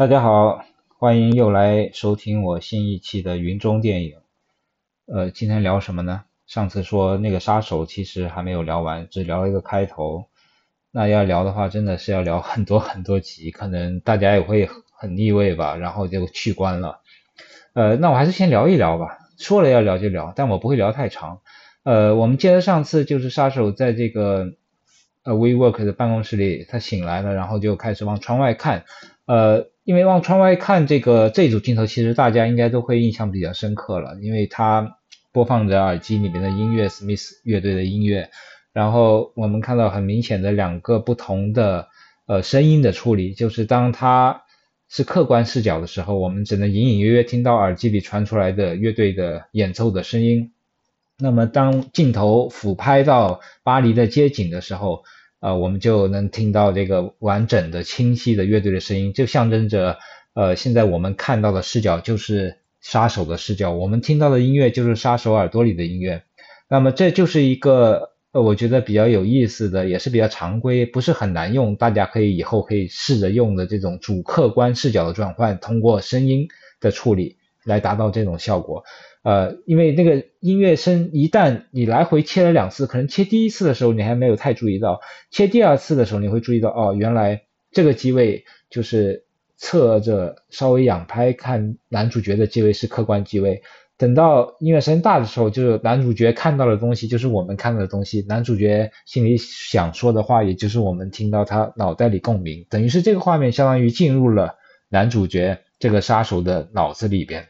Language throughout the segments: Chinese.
大家好，欢迎又来收听我新一期的云中电影。呃，今天聊什么呢？上次说那个杀手其实还没有聊完，只聊了一个开头。那要聊的话，真的是要聊很多很多集，可能大家也会很腻味吧，然后就去关了。呃，那我还是先聊一聊吧。说了要聊就聊，但我不会聊太长。呃，我们接着上次就是杀手在这个呃 WeWork 的办公室里，他醒来了，然后就开始往窗外看。呃。因为往窗外看，这个这组镜头其实大家应该都会印象比较深刻了，因为它播放着耳机里面的音乐，Smith 乐队的音乐，然后我们看到很明显的两个不同的呃声音的处理，就是当它是客观视角的时候，我们只能隐隐约约听到耳机里传出来的乐队的演奏的声音，那么当镜头俯拍到巴黎的街景的时候。呃，我们就能听到这个完整的、清晰的乐队的声音，就象征着，呃，现在我们看到的视角就是杀手的视角，我们听到的音乐就是杀手耳朵里的音乐。那么这就是一个，呃，我觉得比较有意思的，也是比较常规，不是很难用，大家可以以后可以试着用的这种主客观视角的转换，通过声音的处理来达到这种效果。呃，因为那个音乐声一旦你来回切了两次，可能切第一次的时候你还没有太注意到，切第二次的时候你会注意到，哦，原来这个机位就是侧着稍微仰拍看男主角的机位是客观机位。等到音乐声大的时候，就是男主角看到的东西就是我们看到的东西，男主角心里想说的话，也就是我们听到他脑袋里共鸣，等于是这个画面相当于进入了男主角这个杀手的脑子里边。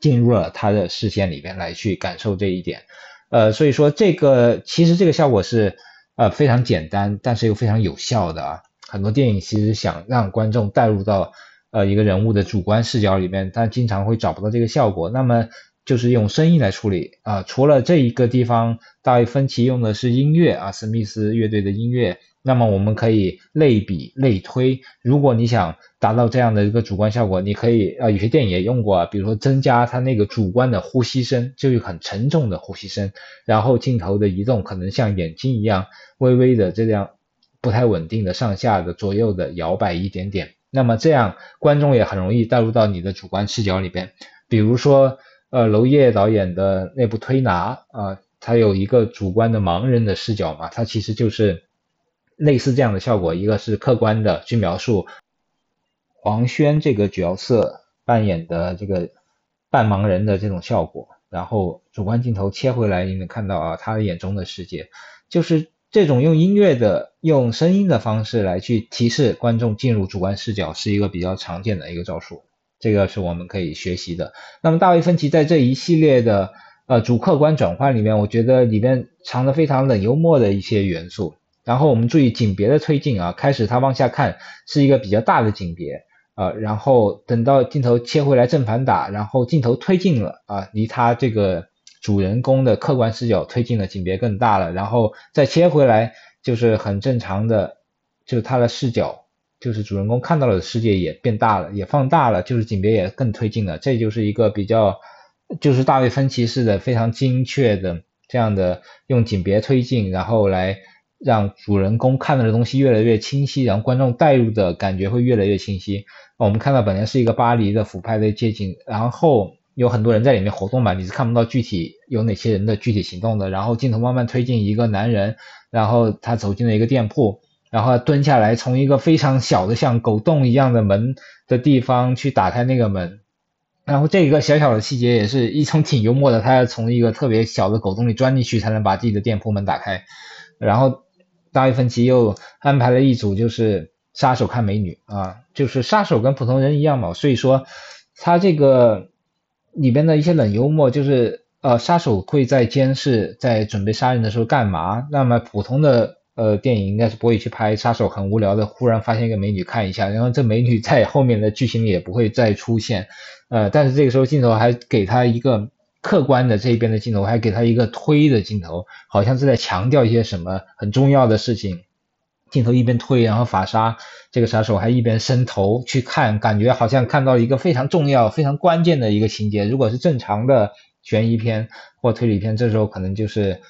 进入了他的视线里边来去感受这一点，呃，所以说这个其实这个效果是呃非常简单，但是又非常有效的啊。很多电影其实想让观众带入到呃一个人物的主观视角里面，但经常会找不到这个效果。那么就是用声音来处理啊。除了这一个地方，大卫芬奇用的是音乐啊，史密斯乐队的音乐。那么我们可以类比类推，如果你想达到这样的一个主观效果，你可以啊，有些电影也用过啊，比如说增加它那个主观的呼吸声，就是很沉重的呼吸声，然后镜头的移动可能像眼睛一样微微的这样不太稳定的上下的左右的摇摆一点点，那么这样观众也很容易带入到你的主观视角里边。比如说呃，娄烨导演的那部《推拿》啊，他有一个主观的盲人的视角嘛，他其实就是。类似这样的效果，一个是客观的去描述黄轩这个角色扮演的这个半盲人的这种效果，然后主观镜头切回来，你能看到啊，他的眼中的世界，就是这种用音乐的、用声音的方式来去提示观众进入主观视角，是一个比较常见的一个招数，这个是我们可以学习的。那么大卫芬奇在这一系列的呃主客观转换里面，我觉得里面藏着非常冷幽默的一些元素。然后我们注意景别的推进啊，开始他往下看是一个比较大的景别啊，然后等到镜头切回来正反打，然后镜头推进了啊，离他这个主人公的客观视角推进了，景别更大了，然后再切回来就是很正常的，就是他的视角，就是主人公看到了的世界也变大了，也放大了，就是景别也更推进了，这就是一个比较，就是大卫芬奇式的非常精确的这样的用景别推进，然后来。让主人公看到的东西越来越清晰，然后观众带入的感觉会越来越清晰。我们看到本来是一个巴黎的俯拍的街景，然后有很多人在里面活动嘛，你是看不到具体有哪些人的具体行动的。然后镜头慢慢推进一个男人，然后他走进了一个店铺，然后蹲下来从一个非常小的像狗洞一样的门的地方去打开那个门，然后这一个小小的细节也是一种挺幽默的，他要从一个特别小的狗洞里钻进去才能把自己的店铺门打开，然后。大卫芬奇又安排了一组，就是杀手看美女啊，就是杀手跟普通人一样嘛，所以说他这个里边的一些冷幽默，就是呃杀手会在监视，在准备杀人的时候干嘛？那么普通的呃电影应该是不会去拍杀手很无聊的忽然发现一个美女看一下，然后这美女在后面的剧情里也不会再出现，呃，但是这个时候镜头还给他一个。客观的这边的镜头还给他一个推的镜头，好像是在强调一些什么很重要的事情。镜头一边推，然后法沙这个杀手还一边伸头去看，感觉好像看到一个非常重要、非常关键的一个情节。如果是正常的悬疑片或推理片，这时候可能就是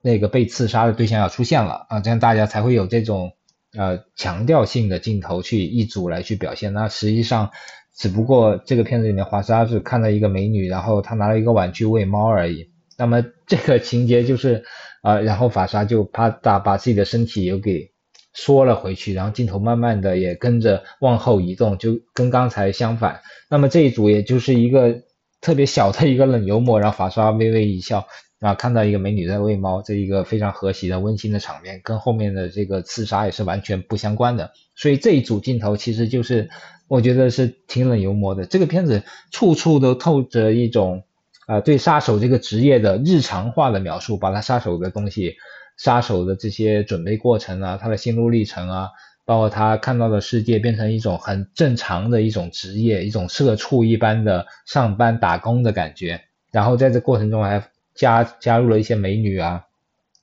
那个被刺杀的对象要出现了啊，这样大家才会有这种呃强调性的镜头去一组来去表现。那实际上只不过这个片子里面华莎是看到一个美女，然后她拿了一个碗去喂猫而已。那么这个情节就是啊，然后法莎就啪嗒把自己的身体又给缩了回去，然后镜头慢慢的也跟着往后移动，就跟刚才相反。那么这一组也就是一个特别小的一个冷幽默，然后法莎微微一笑。啊，看到一个美女在喂猫，这一个非常和谐的温馨的场面，跟后面的这个刺杀也是完全不相关的。所以这一组镜头其实就是我觉得是挺冷幽默的。这个片子处处都透着一种啊对杀手这个职业的日常化的描述，把他杀手的东西、杀手的这些准备过程啊，他的心路历程啊，包括他看到的世界变成一种很正常的一种职业，一种社畜一般的上班打工的感觉。然后在这过程中还。加加入了一些美女啊，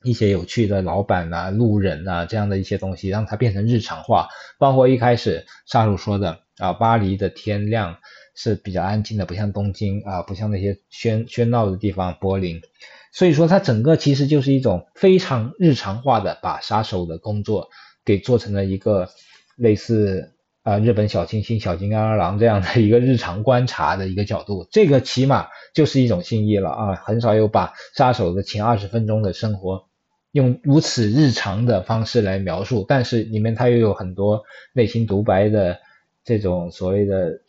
一些有趣的老板啊、路人啊这样的一些东西，让它变成日常化。包括一开始沙鲁说的啊，巴黎的天亮是比较安静的，不像东京啊，不像那些喧喧闹的地方柏林。所以说它整个其实就是一种非常日常化的，把杀手的工作给做成了一个类似。啊，日本小清新、小金刚二郎这样的一个日常观察的一个角度，这个起码就是一种新意了啊！很少有把杀手的前二十分钟的生活用如此日常的方式来描述，但是里面他又有很多内心独白的这种所谓的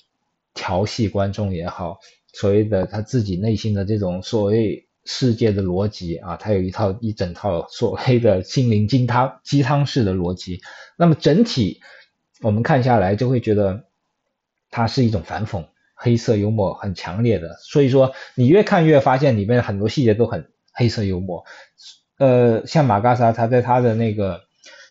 调戏观众也好，所谓的他自己内心的这种所谓世界的逻辑啊，他有一套一整套所谓的心灵鸡汤鸡汤式的逻辑，那么整体。我们看下来就会觉得它是一种反讽、黑色幽默很强烈的，所以说你越看越发现里面很多细节都很黑色幽默。呃，像马嘎萨他在他的那个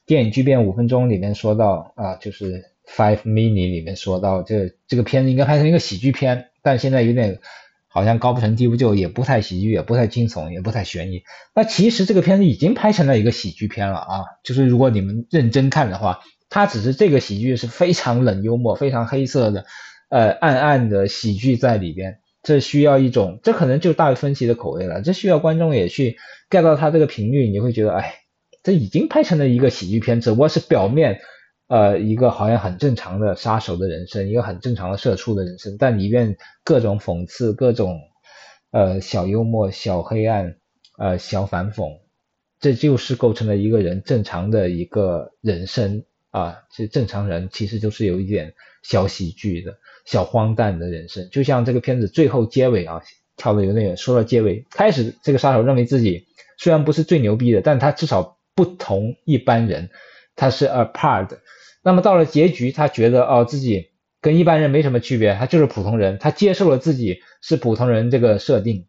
电影巨变五分钟里面说到啊，就是 Five Mini 里面说到这这个片子应该拍成一个喜剧片，但现在有点好像高不成低不就，也不太喜剧，也不太惊悚，也不太悬疑。那其实这个片子已经拍成了一个喜剧片了啊，就是如果你们认真看的话。它只是这个喜剧是非常冷幽默、非常黑色的，呃，暗暗的喜剧在里边。这需要一种，这可能就大卫芬奇的口味了。这需要观众也去 get 到他这个频率，你会觉得，哎，这已经拍成了一个喜剧片，只不过是表面，呃，一个好像很正常的杀手的人生，一个很正常的社畜的人生，但里面各种讽刺、各种呃小幽默、小黑暗、呃小反讽，这就是构成了一个人正常的一个人生。啊，这正常人其实就是有一点小喜剧的小荒诞的人生，就像这个片子最后结尾啊，跳的有点远。说到结尾，开始这个杀手认为自己虽然不是最牛逼的，但他至少不同一般人，他是 apart。那么到了结局，他觉得哦自己跟一般人没什么区别，他就是普通人，他接受了自己是普通人这个设定，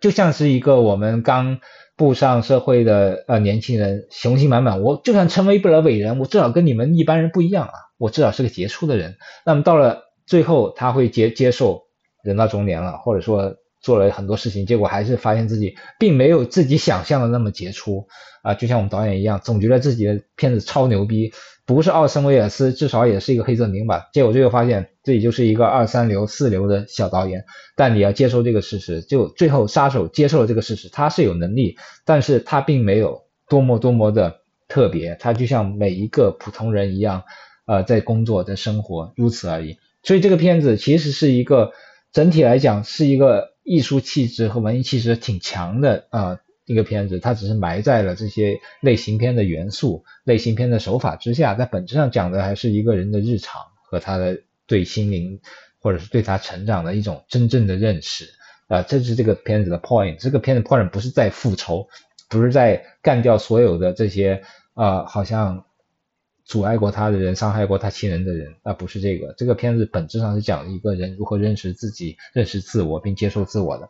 就像是一个我们刚。步上社会的呃年轻人雄心满满，我就算成为不了伟人，我至少跟你们一般人不一样啊，我至少是个杰出的人。那么到了最后，他会接接受人到中年了，或者说做了很多事情，结果还是发现自己并没有自己想象的那么杰出啊，就像我们导演一样，总觉得自己的片子超牛逼。不是奥森威尔斯，至少也是一个黑泽明吧。结果最后发现自己就是一个二三流、四流的小导演。但你要接受这个事实，就最后杀手接受了这个事实，他是有能力，但是他并没有多么多么的特别，他就像每一个普通人一样，呃，在工作、在生活，如此而已。所以这个片子其实是一个整体来讲是一个艺术气质和文艺气质挺强的啊。一个片子，它只是埋在了这些类型片的元素、类型片的手法之下，在本质上讲的还是一个人的日常和他的对心灵或者是对他成长的一种真正的认识啊，这是这个片子的 point。这个片子 point 不是在复仇，不是在干掉所有的这些啊，好像阻碍过他的人、伤害过他亲人的人那，不是这个。这个片子本质上是讲一个人如何认识自己、认识自我并接受自我的。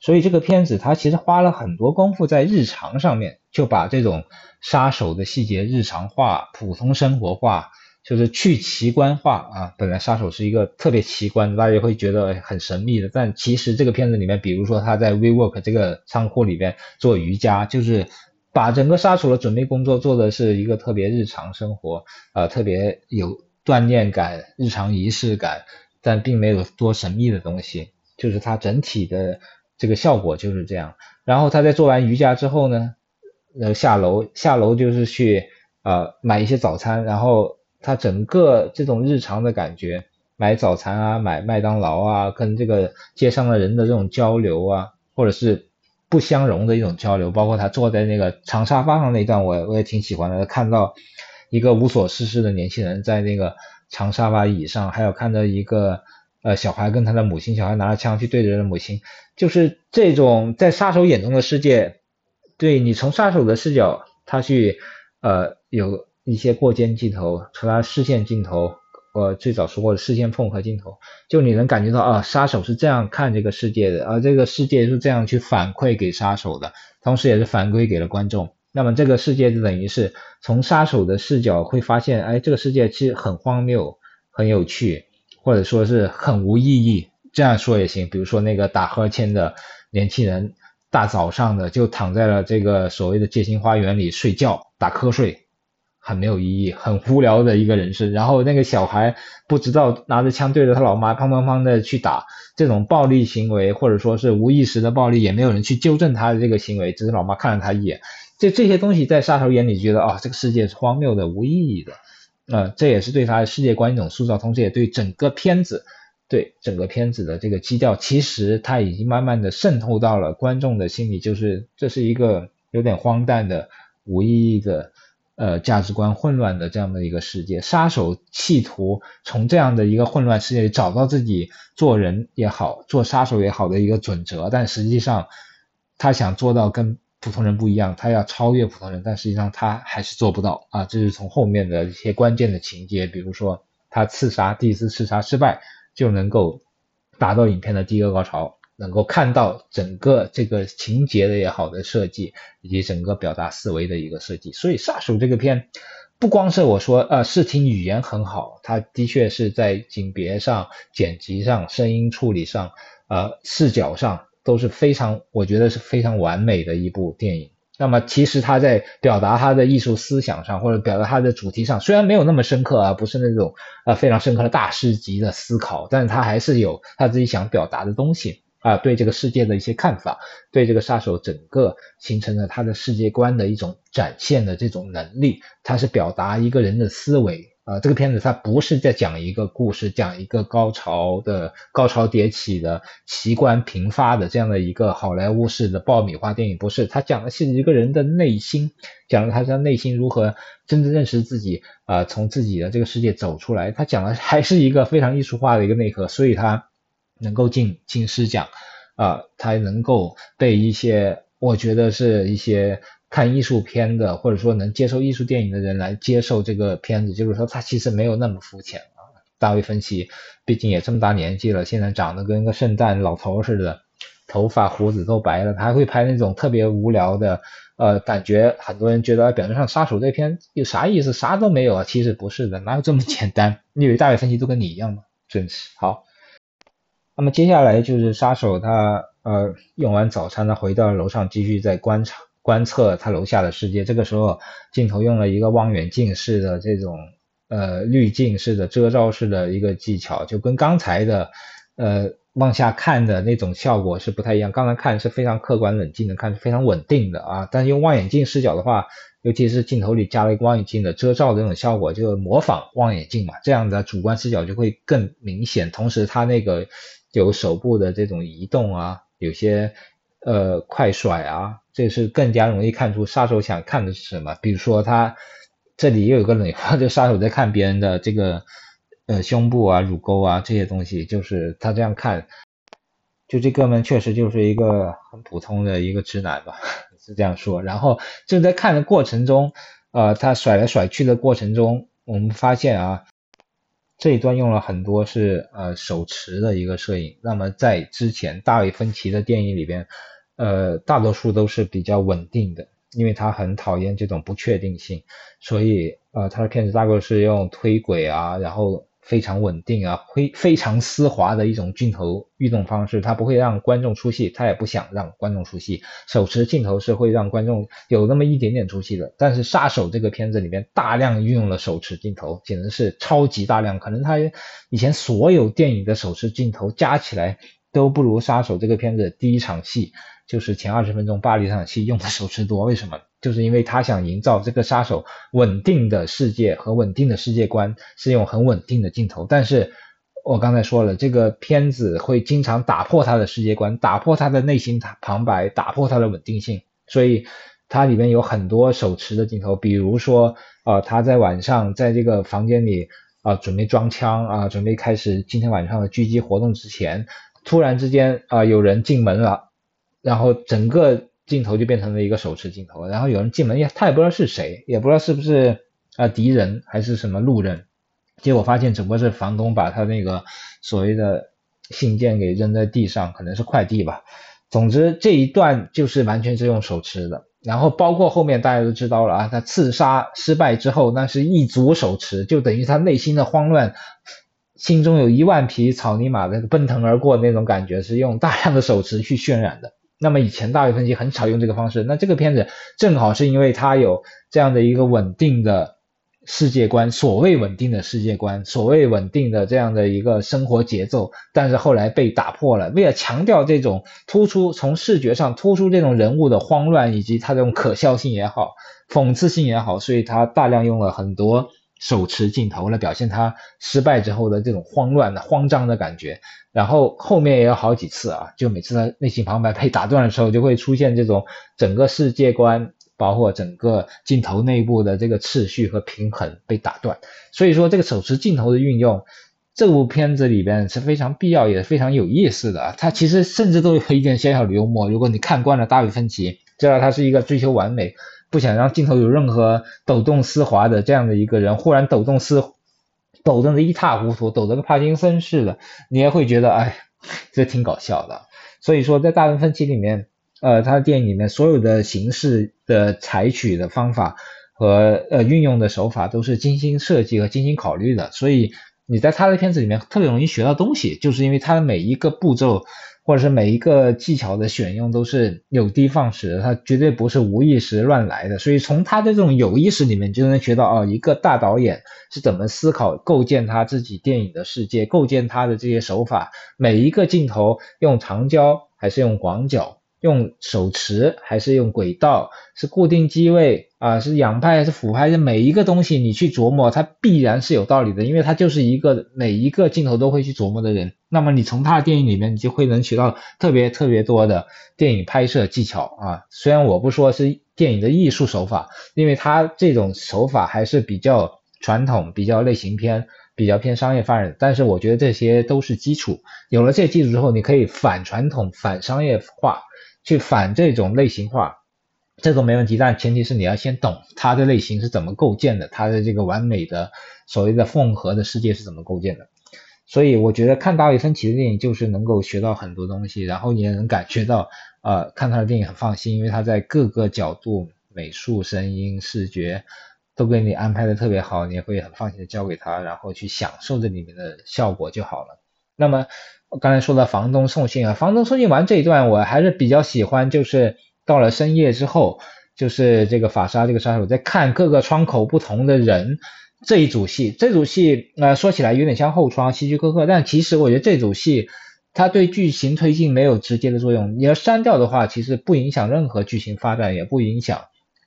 所以这个片子它其实花了很多功夫在日常上面，就把这种杀手的细节日常化、普通生活化，就是去奇观化啊。本来杀手是一个特别奇观，大家会觉得很神秘的，但其实这个片子里面，比如说他在 WeWork 这个仓库里边做瑜伽，就是把整个杀手的准备工作做的是一个特别日常生活，呃，特别有锻炼感、日常仪式感，但并没有多神秘的东西，就是它整体的。这个效果就是这样。然后他在做完瑜伽之后呢，呃，下楼下楼就是去呃买一些早餐，然后他整个这种日常的感觉，买早餐啊，买麦当劳啊，跟这个街上的人的这种交流啊，或者是不相容的一种交流，包括他坐在那个长沙发上那段，我我也挺喜欢的，看到一个无所事事的年轻人在那个长沙发椅上，还有看到一个。呃，小孩跟他的母亲，小孩拿着枪去对着的母亲，就是这种在杀手眼中的世界，对你从杀手的视角，他去呃有一些过肩镜头，从他视线镜头，我最早说过的视线缝合镜头，就你能感觉到啊，杀手是这样看这个世界的，而这个世界是这样去反馈给杀手的，同时也是反馈给了观众。那么这个世界就等于是从杀手的视角会发现，哎，这个世界其实很荒谬，很有趣。或者说是很无意义，这样说也行。比如说那个打呵欠的年轻人，大早上的就躺在了这个所谓的街心花园里睡觉打瞌睡，很没有意义，很无聊的一个人生。然后那个小孩不知道拿着枪对着他老妈砰砰砰的去打，这种暴力行为或者说是无意识的暴力，也没有人去纠正他的这个行为，只是老妈看了他一眼。这这些东西在杀手眼里觉得啊，这个世界是荒谬的、无意义的。呃，这也是对他的世界观一种塑造，同时也对整个片子，对整个片子的这个基调，其实他已经慢慢的渗透到了观众的心里，就是这是一个有点荒诞的、无意义的、呃价值观混乱的这样的一个世界。杀手企图从这样的一个混乱世界里找到自己做人也好、做杀手也好的一个准则，但实际上他想做到跟。普通人不一样，他要超越普通人，但实际上他还是做不到啊！这是从后面的一些关键的情节，比如说他刺杀第一次刺杀失败，就能够达到影片的第一个高潮，能够看到整个这个情节的也好的设计，以及整个表达思维的一个设计。所以杀手这个片不光是我说呃视听语言很好，它的确是在景别上、剪辑上、声音处理上、呃视角上。都是非常，我觉得是非常完美的一部电影。那么其实他在表达他的艺术思想上，或者表达他的主题上，虽然没有那么深刻啊，不是那种啊非常深刻的大师级的思考，但是他还是有他自己想表达的东西啊，对这个世界的一些看法，对这个杀手整个形成了他的世界观的一种展现的这种能力，他是表达一个人的思维。啊，这个片子它不是在讲一个故事，讲一个高潮的高潮迭起的奇观频发的这样的一个好莱坞式的爆米花电影，不是，它讲的是一个人的内心，讲了他在内心如何真正认识自己，啊，从自己的这个世界走出来，他讲的还是一个非常艺术化的一个内核，所以他能够进金狮奖，啊，他能够被一些我觉得是一些。看艺术片的，或者说能接受艺术电影的人来接受这个片子，就是说他其实没有那么肤浅啊。大卫芬奇毕竟也这么大年纪了，现在长得跟个圣诞老头似的，头发胡子都白了，他还会拍那种特别无聊的，呃，感觉很多人觉得表面上杀手这片有啥意思，啥都没有啊，其实不是的，哪有这么简单？你以为大卫芬奇都跟你一样吗？真是好。那么接下来就是杀手他呃用完早餐，他回到楼上继续在观察。观测他楼下的世界，这个时候镜头用了一个望远镜式的这种呃滤镜式的遮罩式的一个技巧，就跟刚才的呃往下看的那种效果是不太一样。刚才看是非常客观冷静的，看是非常稳定的啊，但用望远镜视角的话，尤其是镜头里加了一个望远镜的遮罩的这种效果，就模仿望远镜嘛，这样的主观视角就会更明显。同时，它那个有手部的这种移动啊，有些。呃，快甩啊，这是更加容易看出杀手想看的是什么。比如说，他这里又有个冷，就杀手在看别人的这个呃胸部啊、乳沟啊这些东西，就是他这样看，就这哥们确实就是一个很普通的一个直男吧，是这样说。然后正在看的过程中，呃，他甩来甩去的过程中，我们发现啊，这一段用了很多是呃手持的一个摄影。那么在之前大卫芬奇的电影里边。呃，大多数都是比较稳定的，因为他很讨厌这种不确定性，所以呃，他的片子大概是用推轨啊，然后非常稳定啊，非非常丝滑的一种镜头运动方式，它不会让观众出戏，它也不想让观众出戏。手持镜头是会让观众有那么一点点出戏的，但是杀手这个片子里面大量运用了手持镜头，简直是超级大量，可能他以前所有电影的手持镜头加起来。都不如杀手这个片子第一场戏，就是前二十分钟巴黎这场戏用的手持多。为什么？就是因为他想营造这个杀手稳定的世界和稳定的世界观，是用很稳定的镜头。但是我刚才说了，这个片子会经常打破他的世界观，打破他的内心旁白，打破他的稳定性。所以它里面有很多手持的镜头，比如说啊，他在晚上在这个房间里啊准备装枪啊，准备开始今天晚上的狙击活动之前。突然之间啊，有人进门了，然后整个镜头就变成了一个手持镜头，然后有人进门也他也不知道是谁，也不知道是不是啊敌人还是什么路人，结果发现只不过是房东把他那个所谓的信件给扔在地上，可能是快递吧。总之这一段就是完全是用手持的，然后包括后面大家都知道了啊，他刺杀失败之后，那是一组手持，就等于他内心的慌乱。心中有一万匹草泥马的奔腾而过那种感觉，是用大量的手持去渲染的。那么以前大卫芬奇很少用这个方式，那这个片子正好是因为它有这样的一个稳定的世界观，所谓稳定的世界观，所谓稳定的这样的一个生活节奏，但是后来被打破了。为了强调这种突出，从视觉上突出这种人物的慌乱以及他这种可笑性也好，讽刺性也好，所以他大量用了很多。手持镜头来表现他失败之后的这种慌乱的慌张的感觉，然后后面也有好几次啊，就每次他内心旁白被打断的时候，就会出现这种整个世界观，包括整个镜头内部的这个次序和平衡被打断。所以说这个手持镜头的运用，这部片子里边是非常必要也非常有意思的。它其实甚至都有一点小小的幽默。如果你看惯了大卫芬奇，知道他是一个追求完美。不想让镜头有任何抖动丝滑的这样的一个人，忽然抖动丝，抖动的一塌糊涂，抖得跟帕金森似的，你也会觉得哎，这挺搞笑的。所以说，在大分分期里面，呃，他的电影里面所有的形式的采取的方法和呃运用的手法都是精心设计和精心考虑的，所以你在他的片子里面特别容易学到东西，就是因为他的每一个步骤。或者是每一个技巧的选用都是有的放矢，他绝对不是无意识乱来的。所以从他的这种有意识里面就能学到，哦，一个大导演是怎么思考构建他自己电影的世界，构建他的这些手法，每一个镜头用长焦还是用广角。用手持还是用轨道，是固定机位啊，是仰拍还是俯拍，这每一个东西你去琢磨，它必然是有道理的，因为他就是一个每一个镜头都会去琢磨的人。那么你从他的电影里面，你就会能学到特别特别多的电影拍摄技巧啊。虽然我不说是电影的艺术手法，因为他这种手法还是比较传统、比较类型片、比较偏商业发展，但是我觉得这些都是基础。有了这基础之后，你可以反传统、反商业化。去反这种类型化，这个没问题，但前提是你要先懂它的类型是怎么构建的，它的这个完美的所谓的缝合的世界是怎么构建的。所以我觉得看大卫芬奇的电影就是能够学到很多东西，然后你也能感觉到，呃，看他的电影很放心，因为他在各个角度、美术、声音、视觉都给你安排的特别好，你也会很放心的交给他，然后去享受这里面的效果就好了。那么。刚才说的房东送信啊，房东送信完这一段，我还是比较喜欢，就是到了深夜之后，就是这个法沙这个杀手在看各个窗口不同的人这一组戏，这组戏呃说起来有点像后窗，希区柯克，但其实我觉得这组戏它对剧情推进没有直接的作用，你要删掉的话，其实不影响任何剧情发展，也不影响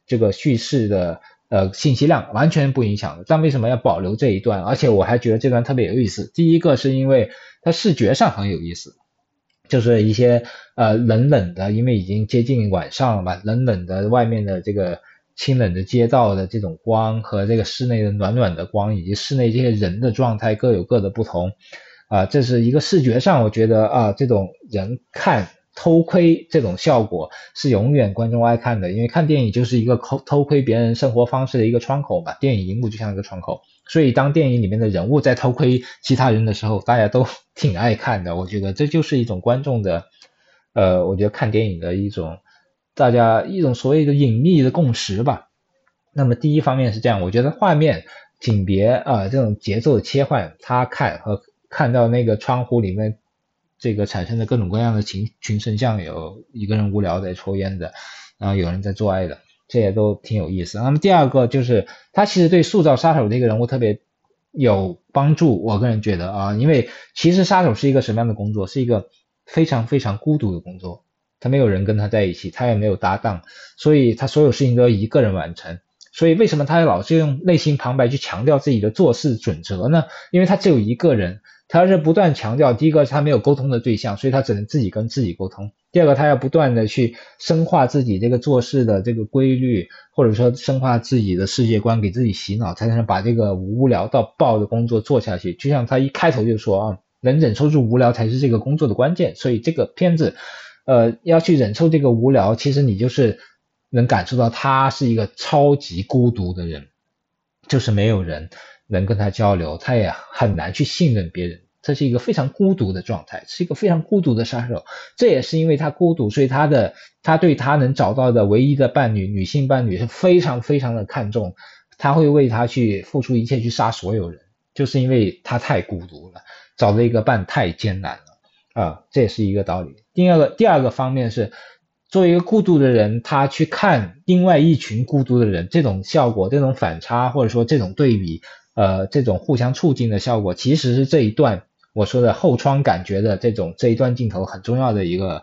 这个叙事的呃信息量，完全不影响的。但为什么要保留这一段？而且我还觉得这段特别有意思，第一个是因为。它视觉上很有意思，就是一些呃冷冷的，因为已经接近晚上了嘛，冷冷的外面的这个清冷的街道的这种光和这个室内的暖暖的光，以及室内这些人的状态各有各的不同啊，这是一个视觉上，我觉得啊，这种人看偷窥这种效果是永远观众爱看的，因为看电影就是一个偷偷窥别人生活方式的一个窗口嘛，电影荧幕就像一个窗口。所以，当电影里面的人物在偷窥其他人的时候，大家都挺爱看的。我觉得这就是一种观众的，呃，我觉得看电影的一种，大家一种所谓的隐秘的共识吧。那么，第一方面是这样，我觉得画面、景别啊，这种节奏的切换，他看和看到那个窗户里面这个产生的各种各样的群群神像，有一个人无聊在抽烟的，然后有人在做爱的。这也都挺有意思。那么第二个就是，他其实对塑造杀手这个人物特别有帮助。我个人觉得啊，因为其实杀手是一个什么样的工作？是一个非常非常孤独的工作，他没有人跟他在一起，他也没有搭档，所以他所有事情都要一个人完成。所以为什么他老是用内心旁白去强调自己的做事准则呢？因为他只有一个人，他是不断强调，第一个是他没有沟通的对象，所以他只能自己跟自己沟通；第二个他要不断的去深化自己这个做事的这个规律，或者说深化自己的世界观，给自己洗脑，才能把这个无聊到爆的工作做下去。就像他一开头就说啊，能忍受住无聊才是这个工作的关键。所以这个片子，呃，要去忍受这个无聊，其实你就是。能感受到他是一个超级孤独的人，就是没有人能跟他交流，他也很难去信任别人，这是一个非常孤独的状态，是一个非常孤独的杀手。这也是因为他孤独，所以他的他对他能找到的唯一的伴侣，女性伴侣是非常非常的看重，他会为他去付出一切去杀所有人，就是因为他太孤独了，找了一个伴太艰难了啊，这也是一个道理。第二个第二个方面是。作为一个孤独的人，他去看另外一群孤独的人，这种效果、这种反差，或者说这种对比，呃，这种互相促进的效果，其实是这一段我说的后窗感觉的这种这一段镜头很重要的一个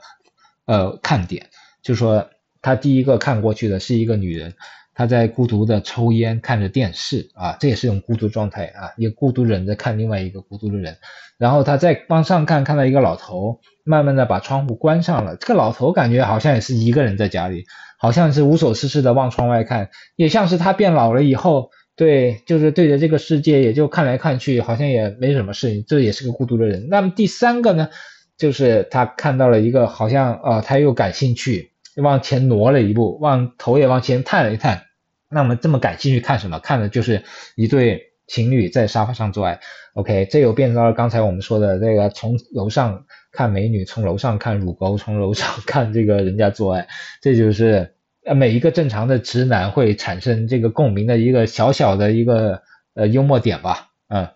呃看点，就是说他第一个看过去的是一个女人。他在孤独的抽烟，看着电视啊，这也是一种孤独状态啊，一个孤独人在看另外一个孤独的人。然后他再往上看，看到一个老头，慢慢的把窗户关上了。这个老头感觉好像也是一个人在家里，好像是无所事事的往窗外看，也像是他变老了以后，对，就是对着这个世界也就看来看去，好像也没什么事情，这也是个孤独的人。那么第三个呢，就是他看到了一个好像啊，他又感兴趣。往前挪了一步，往头也往前探了一探。那么这么感兴趣看什么？看的就是一对情侣在沙发上做爱。OK，这又变成了刚才我们说的这个从楼上看美女，从楼上看乳沟，从楼上看这个人家做爱。这就是呃每一个正常的直男会产生这个共鸣的一个小小的一个呃幽默点吧。嗯，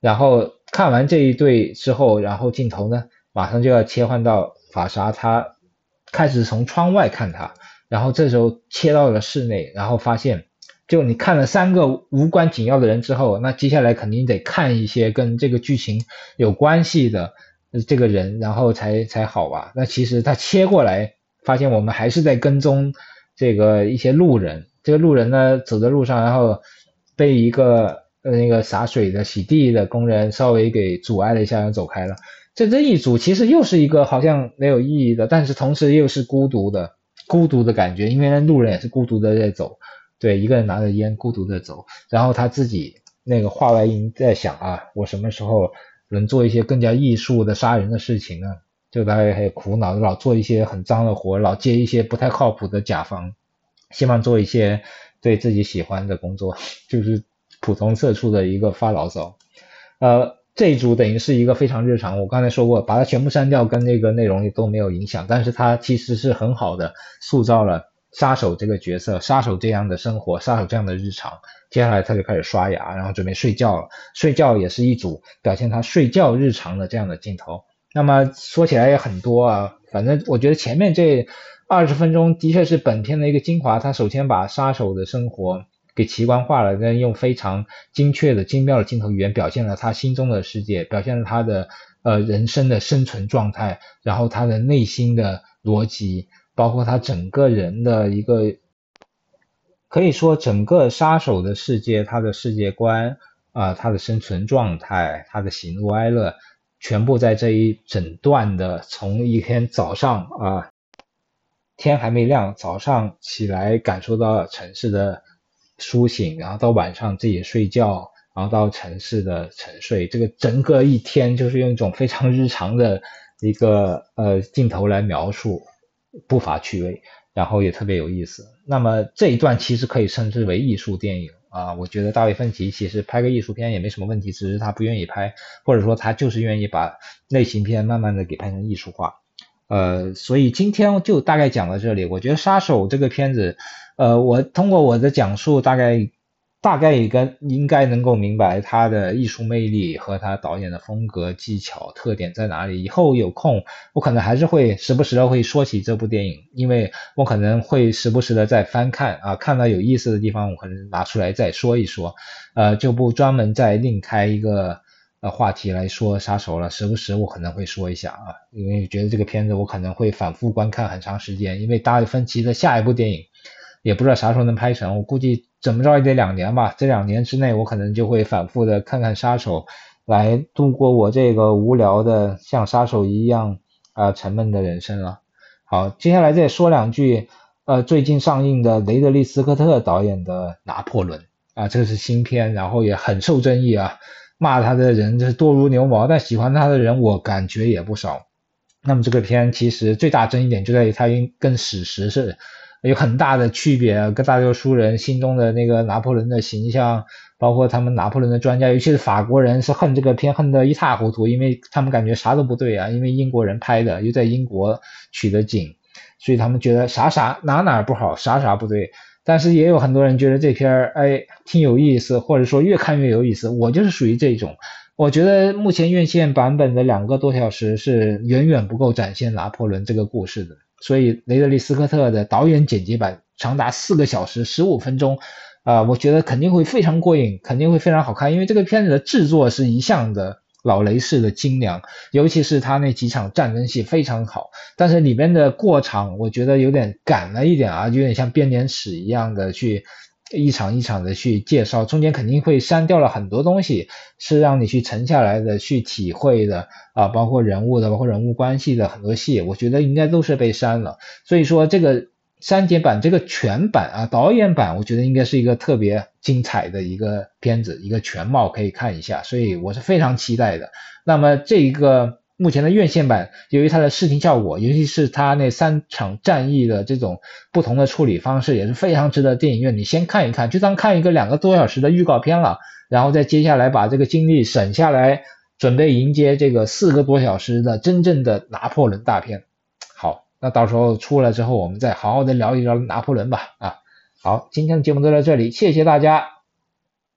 然后看完这一对之后，然后镜头呢马上就要切换到法沙他。开始从窗外看他，然后这时候切到了室内，然后发现，就你看了三个无关紧要的人之后，那接下来肯定得看一些跟这个剧情有关系的这个人，然后才才好吧。那其实他切过来，发现我们还是在跟踪这个一些路人，这个路人呢走在路上，然后被一个那个洒水的洗地的工人稍微给阻碍了一下，然后走开了。这这一组其实又是一个好像没有意义的，但是同时又是孤独的，孤独的感觉，因为那路人也是孤独的在走，对，一个人拿着烟孤独的走，然后他自己那个话外音在想啊，我什么时候能做一些更加艺术的杀人的事情呢？就大概还苦恼，老做一些很脏的活，老接一些不太靠谱的甲方，希望做一些对自己喜欢的工作，就是普通社畜的一个发牢骚，呃。这一组等于是一个非常日常，我刚才说过，把它全部删掉，跟那个内容也都没有影响，但是它其实是很好的塑造了杀手这个角色，杀手这样的生活，杀手这样的日常。接下来他就开始刷牙，然后准备睡觉了，睡觉也是一组表现他睡觉日常的这样的镜头。那么说起来也很多啊，反正我觉得前面这二十分钟的确是本片的一个精华。他首先把杀手的生活。给奇观化了，跟用非常精确的、精妙的镜头语言表现了他心中的世界，表现了他的呃人生的生存状态，然后他的内心的逻辑，包括他整个人的一个，可以说整个杀手的世界，他的世界观啊，他的生存状态，他的喜怒哀乐，全部在这一整段的从一天早上啊，天还没亮，早上起来感受到城市的。苏醒，然后到晚上自己睡觉，然后到城市的沉睡，这个整个一天就是用一种非常日常的一个呃镜头来描述，不乏趣味，然后也特别有意思。那么这一段其实可以称之为艺术电影啊，我觉得大卫芬奇其实拍个艺术片也没什么问题，只是他不愿意拍，或者说他就是愿意把类型片慢慢的给拍成艺术化。呃，所以今天就大概讲到这里。我觉得《杀手》这个片子，呃，我通过我的讲述，大概大概也跟应该能够明白他的艺术魅力和他导演的风格、技巧、特点在哪里。以后有空，我可能还是会时不时的会说起这部电影，因为我可能会时不时的再翻看啊，看到有意思的地方，我可能拿出来再说一说，呃，就不专门再另开一个。呃话题来说杀手了，时不时我可能会说一下啊，因为觉得这个片子我可能会反复观看很长时间，因为达芬奇的下一部电影也不知道啥时候能拍成，我估计怎么着也得两年吧，这两年之内我可能就会反复的看看杀手，来度过我这个无聊的像杀手一样啊沉闷的人生了。好，接下来再说两句。呃，最近上映的雷德利·斯科特导演的《拿破仑》啊，这个是新片，然后也很受争议啊，骂他的人就是多如牛毛，但喜欢他的人我感觉也不少。那么这个片其实最大争议点就在于它跟史实是有很大的区别啊，跟大多数人心中的那个拿破仑的形象，包括他们拿破仑的专家，尤其是法国人是恨这个片恨得一塌糊涂，因为他们感觉啥都不对啊，因为英国人拍的，又在英国取的景。所以他们觉得啥啥哪哪不好，啥啥不对。但是也有很多人觉得这片儿哎挺有意思，或者说越看越有意思。我就是属于这种。我觉得目前院线版本的两个多小时是远远不够展现拿破仑这个故事的。所以雷德利·斯科特的导演剪辑版长达四个小时十五分钟，啊，我觉得肯定会非常过瘾，肯定会非常好看，因为这个片子的制作是一向的。老雷式的精良，尤其是他那几场战争戏非常好，但是里边的过场我觉得有点赶了一点啊，有点像编年史一样的去一场一场的去介绍，中间肯定会删掉了很多东西，是让你去沉下来的去体会的啊，包括人物的，包括人物关系的很多戏，我觉得应该都是被删了，所以说这个。删减版这个全版啊，导演版我觉得应该是一个特别精彩的一个片子，一个全貌可以看一下，所以我是非常期待的。那么这一个目前的院线版，由于它的视听效果，尤其是它那三场战役的这种不同的处理方式，也是非常值得电影院你先看一看，就当看一个两个多小时的预告片了，然后再接下来把这个精力省下来，准备迎接这个四个多小时的真正的拿破仑大片。好那到时候出来之后，我们再好好的聊一聊拿破仑吧。啊，好，今天的节目就到这里，谢谢大家。